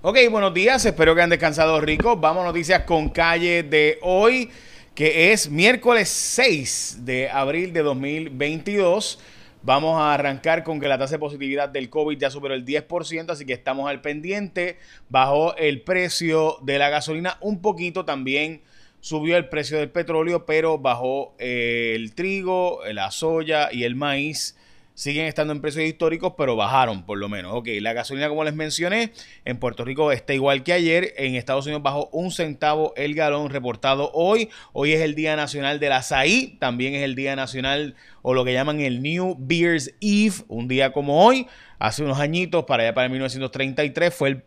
Ok, buenos días, espero que han descansado ricos. Vamos a noticias con calle de hoy, que es miércoles 6 de abril de 2022. Vamos a arrancar con que la tasa de positividad del COVID ya superó el 10%, así que estamos al pendiente. Bajó el precio de la gasolina un poquito también. Subió el precio del petróleo, pero bajó eh, el trigo, la soya y el maíz siguen estando en precios históricos, pero bajaron por lo menos. Ok, la gasolina, como les mencioné, en Puerto Rico está igual que ayer. En Estados Unidos bajó un centavo el galón reportado hoy. Hoy es el Día Nacional del Azaí. También es el Día Nacional o lo que llaman el New Beers Eve. Un día como hoy, hace unos añitos, para allá para 1933, fue el,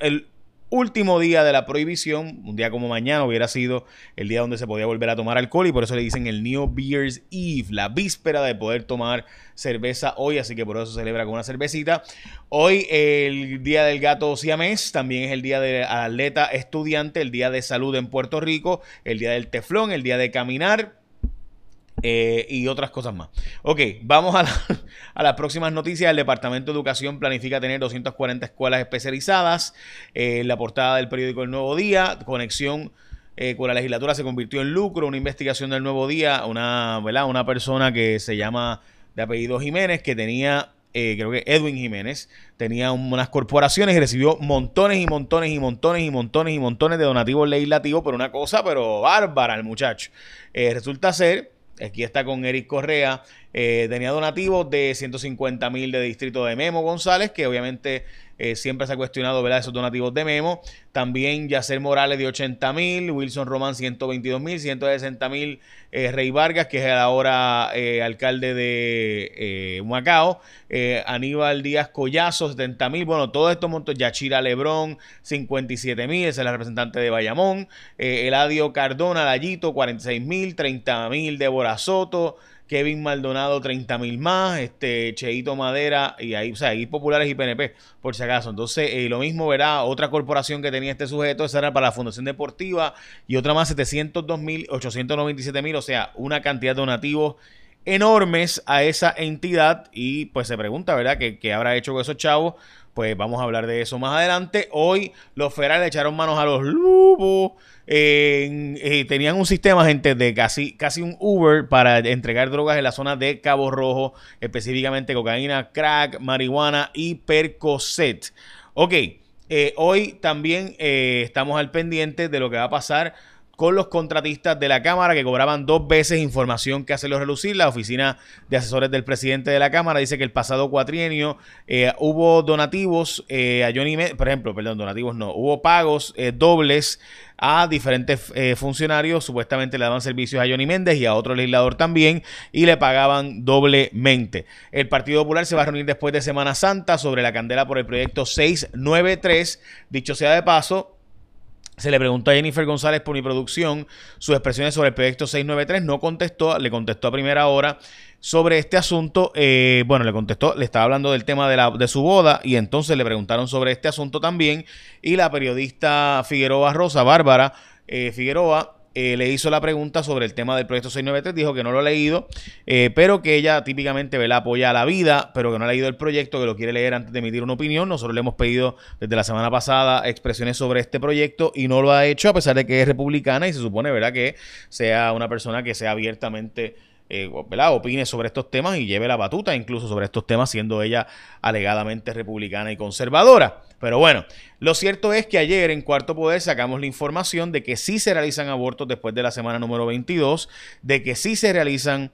el último día de la prohibición, un día como mañana hubiera sido el día donde se podía volver a tomar alcohol y por eso le dicen el New Beers Eve, la víspera de poder tomar cerveza hoy, así que por eso se celebra con una cervecita. Hoy el día del gato siamés, también es el día del atleta estudiante, el día de salud en Puerto Rico, el día del teflón, el día de caminar, eh, y otras cosas más. Ok, vamos a, las próximas noticias. El Departamento de Educación planifica tener 240 escuelas especializadas. Eh, la portada del periódico El Nuevo Día, conexión eh, con la legislatura se convirtió en lucro. Una investigación del Nuevo Día, una, una persona que se llama de apellido Jiménez, que tenía creo que Edwin Jiménez, tenía unas corporaciones y recibió montones y montones y montones y montones y montones de donativos legislativos por una cosa, pero bárbara el muchacho. resulta ser Aquí está con Eric Correa. Eh, tenía donativos de 150 mil de distrito de Memo González, que obviamente eh, siempre se ha cuestionado ¿verdad? esos donativos de Memo. También Yacer Morales de 80 mil, Wilson Román 122 mil, 160 mil eh, Rey Vargas, que es ahora eh, alcalde de Macao, Aníbal Díaz Collazo 70 mil, bueno, todos estos montos, Yachira Lebrón 57 mil, es la representante de Bayamón, Eladio Cardona Lallito 46 mil, 30 mil Débora Soto, Kevin Maldonado 30 mil más, este Cheito Madera y ahí, o sea, ahí populares y PNP, por si acaso. Entonces, eh, lo mismo verá otra corporación que tenía este sujeto, esa era para la Fundación Deportiva y otra más 702 mil, 897 mil, o sea, una cantidad de donativos enormes a esa entidad y pues se pregunta, ¿verdad? ¿Qué, qué habrá hecho con esos chavos? Pues vamos a hablar de eso más adelante. Hoy los federales echaron manos a los lobos. Eh, tenían un sistema, gente, de casi, casi un Uber para entregar drogas en la zona de Cabo Rojo, específicamente cocaína, crack, marihuana y percocet. Ok, eh, hoy también eh, estamos al pendiente de lo que va a pasar con los contratistas de la Cámara que cobraban dos veces información que hace los relucir. La oficina de asesores del presidente de la Cámara dice que el pasado cuatrienio eh, hubo donativos eh, a Johnny por ejemplo, perdón, donativos no, hubo pagos eh, dobles a diferentes funcionarios, supuestamente le daban servicios a Johnny Méndez y a otro legislador también, y le pagaban doblemente. El Partido Popular se va a reunir después de Semana Santa sobre la candela por el proyecto 693. Dicho sea de paso, se le preguntó a Jennifer González por mi producción sus expresiones sobre el proyecto 693. No contestó, le contestó a primera hora sobre este asunto. Eh, bueno, le contestó, le estaba hablando del tema de, la, de su boda y entonces le preguntaron sobre este asunto también. Y la periodista Figueroa Rosa, Bárbara eh, Figueroa, eh, le hizo la pregunta sobre el tema del proyecto 693, dijo que no lo ha leído, eh, pero que ella típicamente la apoya a la vida, pero que no ha leído el proyecto, que lo quiere leer antes de emitir una opinión. Nosotros le hemos pedido desde la semana pasada expresiones sobre este proyecto y no lo ha hecho a pesar de que es republicana y se supone, ¿verdad?, que sea una persona que sea abiertamente eh, opine sobre estos temas y lleve la batuta incluso sobre estos temas, siendo ella alegadamente republicana y conservadora. Pero bueno, lo cierto es que ayer en Cuarto Poder sacamos la información de que sí se realizan abortos después de la semana número 22, de que sí se realizan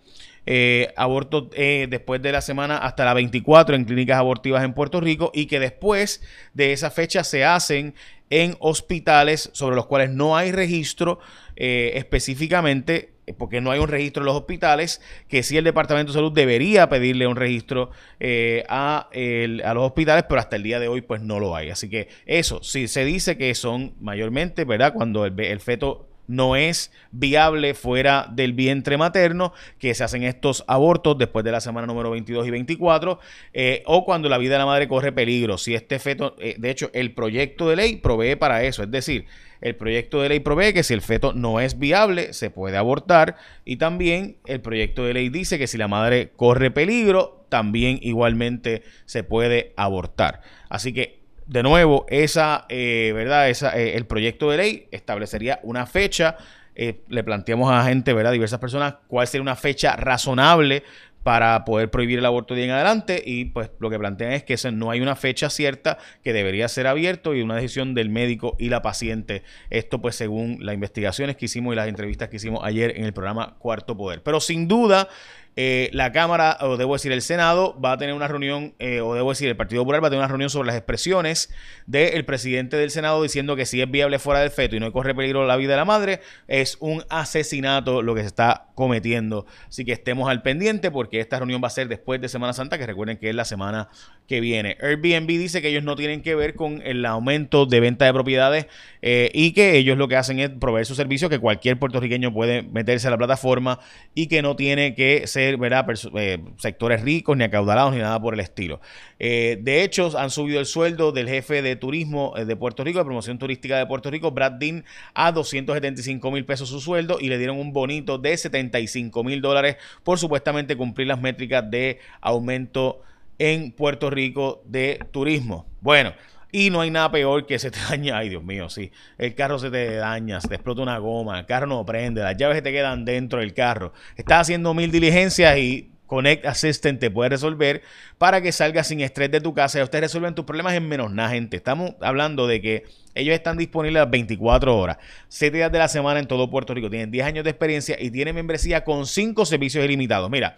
eh, abortos eh, después de la semana hasta la 24 en clínicas abortivas en Puerto Rico y que después de esa fecha se hacen en hospitales sobre los cuales no hay registro eh, específicamente porque no hay un registro en los hospitales, que sí el Departamento de Salud debería pedirle un registro eh, a, a, los hospitales, pero hasta el día de hoy pues no lo hay. Así que eso, sí se dice que son mayormente, ¿verdad? Cuando el, el feto no es viable fuera del vientre materno, que se hacen estos abortos después de la semana número 22 y 24, eh, o cuando la vida de la madre corre peligro. Si este feto, eh, de hecho, el proyecto de ley provee para eso, es decir, el proyecto de ley provee que si el feto no es viable, se puede abortar, y también el proyecto de ley dice que si la madre corre peligro, también igualmente se puede abortar. Así que de nuevo, esa, eh, ¿verdad? Esa, eh, el proyecto de ley establecería una fecha. Eh, le planteamos a gente, ¿verdad? Diversas personas, cuál sería una fecha razonable para poder prohibir el aborto de en adelante y pues lo que plantean es que no hay una fecha cierta que debería ser abierto y una decisión del médico y la paciente. Esto pues según las investigaciones que hicimos y las entrevistas que hicimos ayer en el programa Cuarto Poder. Pero sin duda eh, la Cámara, o debo decir el Senado, va a tener una reunión, eh, o debo decir el Partido Popular va a tener una reunión sobre las expresiones del presidente del Senado diciendo que si es viable fuera del feto y no corre peligro la vida de la madre, es un asesinato lo que se está cometiendo. Así que estemos al pendiente porque esta reunión va a ser después de Semana Santa, que recuerden que es la semana que viene. Airbnb dice que ellos no tienen que ver con el aumento de venta de propiedades eh, y que ellos lo que hacen es proveer su servicio, que cualquier puertorriqueño puede meterse a la plataforma y que no tiene que ser eh, sectores ricos, ni acaudalados, ni nada por el estilo. Eh, de hecho, han subido el sueldo del jefe de turismo eh, de Puerto Rico, de promoción turística de Puerto Rico, Brad Dean, a 275 mil pesos su sueldo y le dieron un bonito de 75 mil dólares por supuestamente cumplir las métricas de aumento en Puerto Rico de turismo. Bueno. Y no hay nada peor que se te daña, ay Dios mío, sí, el carro se te daña, se te explota una goma, el carro no prende, las llaves se te quedan dentro del carro. Estás haciendo mil diligencias y Connect Assistant te puede resolver para que salgas sin estrés de tu casa y ustedes resuelven tus problemas en menos nada, gente. Estamos hablando de que ellos están disponibles las 24 horas, 7 días de la semana en todo Puerto Rico. Tienen 10 años de experiencia y tienen membresía con 5 servicios ilimitados. Mira,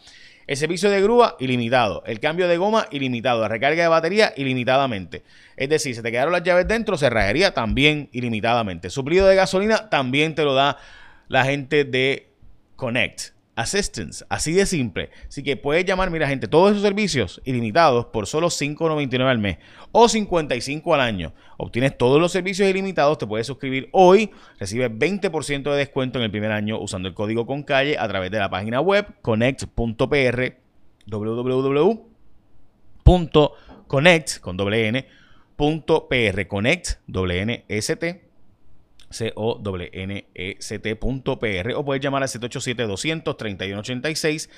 el servicio de grúa, ilimitado. El cambio de goma, ilimitado. La recarga de batería, ilimitadamente. Es decir, si te quedaron las llaves dentro, cerrajería también ilimitadamente. Suplido de gasolina también te lo da la gente de Connect. Assistance, así de simple. Así que puedes llamar, mira gente, todos esos servicios ilimitados por solo $5.99 al mes o 55 al año. Obtienes todos los servicios ilimitados, te puedes suscribir hoy, recibes 20% de descuento en el primer año usando el código con calle a través de la página web connect.pr www.connect con doble connect, doble t c o n e c tpr o puedes llamar al 787-200-3186,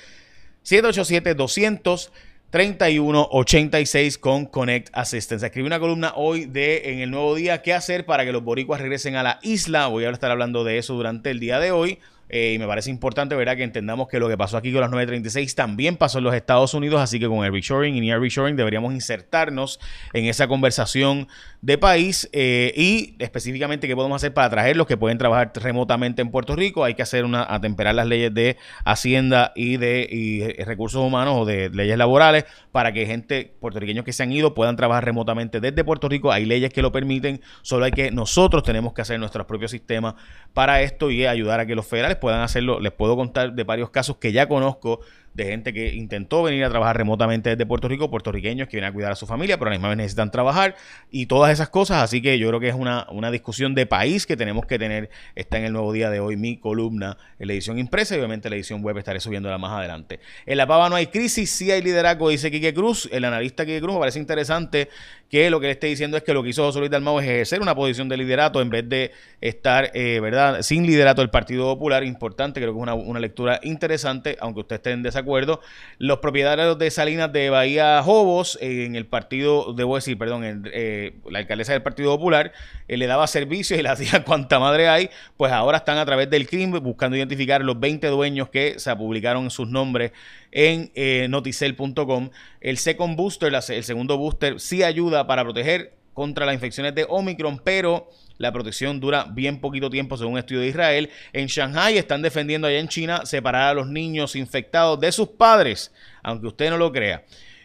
787-200-3186 con Connect Assistance. Escribí una columna hoy de en el nuevo día qué hacer para que los boricuas regresen a la isla. Voy a estar hablando de eso durante el día de hoy. Eh, y me parece importante, ¿verdad?, que entendamos que lo que pasó aquí con las 936 también pasó en los Estados Unidos, así que con el reshoring y near reshoring deberíamos insertarnos en esa conversación de país eh, y específicamente qué podemos hacer para traer los que pueden trabajar remotamente en Puerto Rico. Hay que hacer una, atemperar las leyes de Hacienda y de y recursos humanos o de leyes laborales para que gente puertorriqueños que se han ido puedan trabajar remotamente desde Puerto Rico. Hay leyes que lo permiten, solo hay que nosotros tenemos que hacer nuestros propios sistemas para esto y ayudar a que los federales puedan hacerlo. Les puedo contar de varios casos que ya conozco de gente que intentó venir a trabajar remotamente desde Puerto Rico, puertorriqueños que vienen a cuidar a su familia, pero a la misma vez necesitan trabajar y todas esas cosas. Así que yo creo que es una, una discusión de país que tenemos que tener. Está en el nuevo día de hoy mi columna en la edición impresa y obviamente la edición web estaré subiéndola más adelante. En La Pava no hay crisis, sí hay liderazgo, dice Quique Cruz. El analista Quique Cruz me parece interesante que lo que le esté diciendo es que lo que hizo José Luis Dalmau es ejercer una posición de liderato en vez de estar, eh, ¿verdad?, sin liderato del Partido Popular. Importante, creo que es una, una lectura interesante, aunque usted esté en desacuerdo acuerdo. Los propietarios de Salinas de Bahía Jobos, en el partido, debo decir, perdón, en, eh, la alcaldesa del Partido Popular, eh, le daba servicio y le hacía cuanta madre hay, pues ahora están a través del crimen buscando identificar los 20 dueños que se publicaron sus nombres en eh, noticel.com. El second booster, el segundo booster, sí ayuda para proteger contra las infecciones de Omicron, pero la protección dura bien poquito tiempo según un estudio de Israel. En Shanghai están defendiendo allá en China separar a los niños infectados de sus padres, aunque usted no lo crea.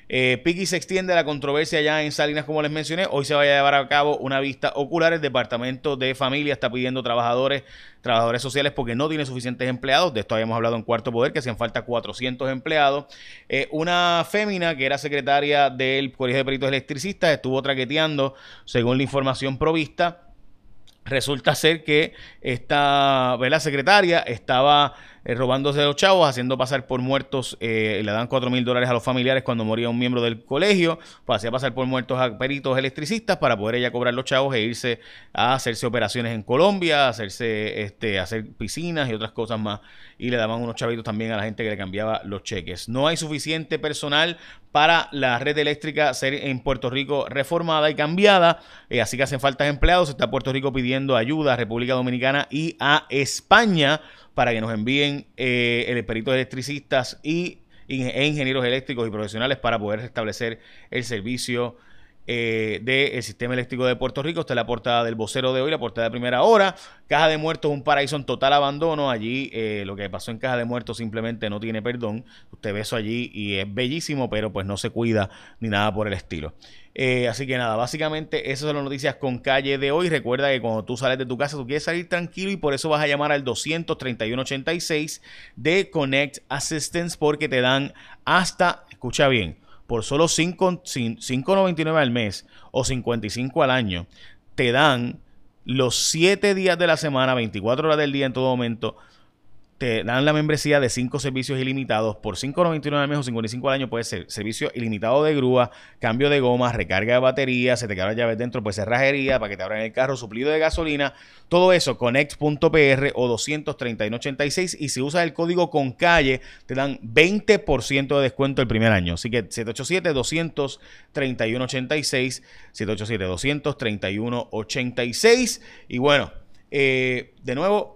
Eh, Piki se extiende la controversia ya en Salinas, como les mencioné. Hoy se va a llevar a cabo una vista ocular. El Departamento de Familia está pidiendo trabajadores, trabajadores sociales porque no tiene suficientes empleados. De esto habíamos hablado en Cuarto Poder, que hacían falta 400 empleados. Eh, una fémina que era secretaria del Colegio de Peritos Electricistas estuvo traqueteando, según la información provista. Resulta ser que esta la secretaria estaba eh, robándose los chavos, haciendo pasar por muertos, eh, le dan 4 mil dólares a los familiares cuando moría un miembro del colegio, pues hacía pasar por muertos a peritos electricistas para poder ella cobrar los chavos e irse a hacerse operaciones en Colombia, hacerse, este, hacer piscinas y otras cosas más. Y le daban unos chavitos también a la gente que le cambiaba los cheques. No hay suficiente personal para la red eléctrica ser en Puerto Rico reformada y cambiada, eh, así que hacen falta empleados. Está Puerto Rico pidiendo ayuda a República Dominicana y a España para que nos envíen eh, el peritos electricistas y, e ingenieros eléctricos y profesionales para poder restablecer el servicio eh, del sistema eléctrico de Puerto Rico. Esta es la portada del vocero de hoy, la portada de primera hora. Caja de Muertos, un paraíso en total abandono. Allí eh, lo que pasó en Caja de Muertos simplemente no tiene perdón. Usted ve eso allí y es bellísimo, pero pues no se cuida ni nada por el estilo. Eh, así que nada, básicamente esas son las noticias con calle de hoy. Recuerda que cuando tú sales de tu casa, tú quieres salir tranquilo y por eso vas a llamar al 23186 de Connect Assistance porque te dan hasta, escucha bien, por solo 5.99 al mes o 55 al año, te dan los 7 días de la semana, 24 horas del día en todo momento, te dan la membresía de 5 servicios ilimitados por 5.99 al mes o 55 al año. Puede ser servicio ilimitado de grúa, cambio de gomas, recarga de batería, se te quedan llaves dentro, pues cerrajería para que te abran el carro, suplido de gasolina. Todo eso, connect.pr o 231.86. Y si usas el código con calle, te dan 20% de descuento el primer año. Así que 787-231.86, 787-231.86. Y bueno, eh, de nuevo,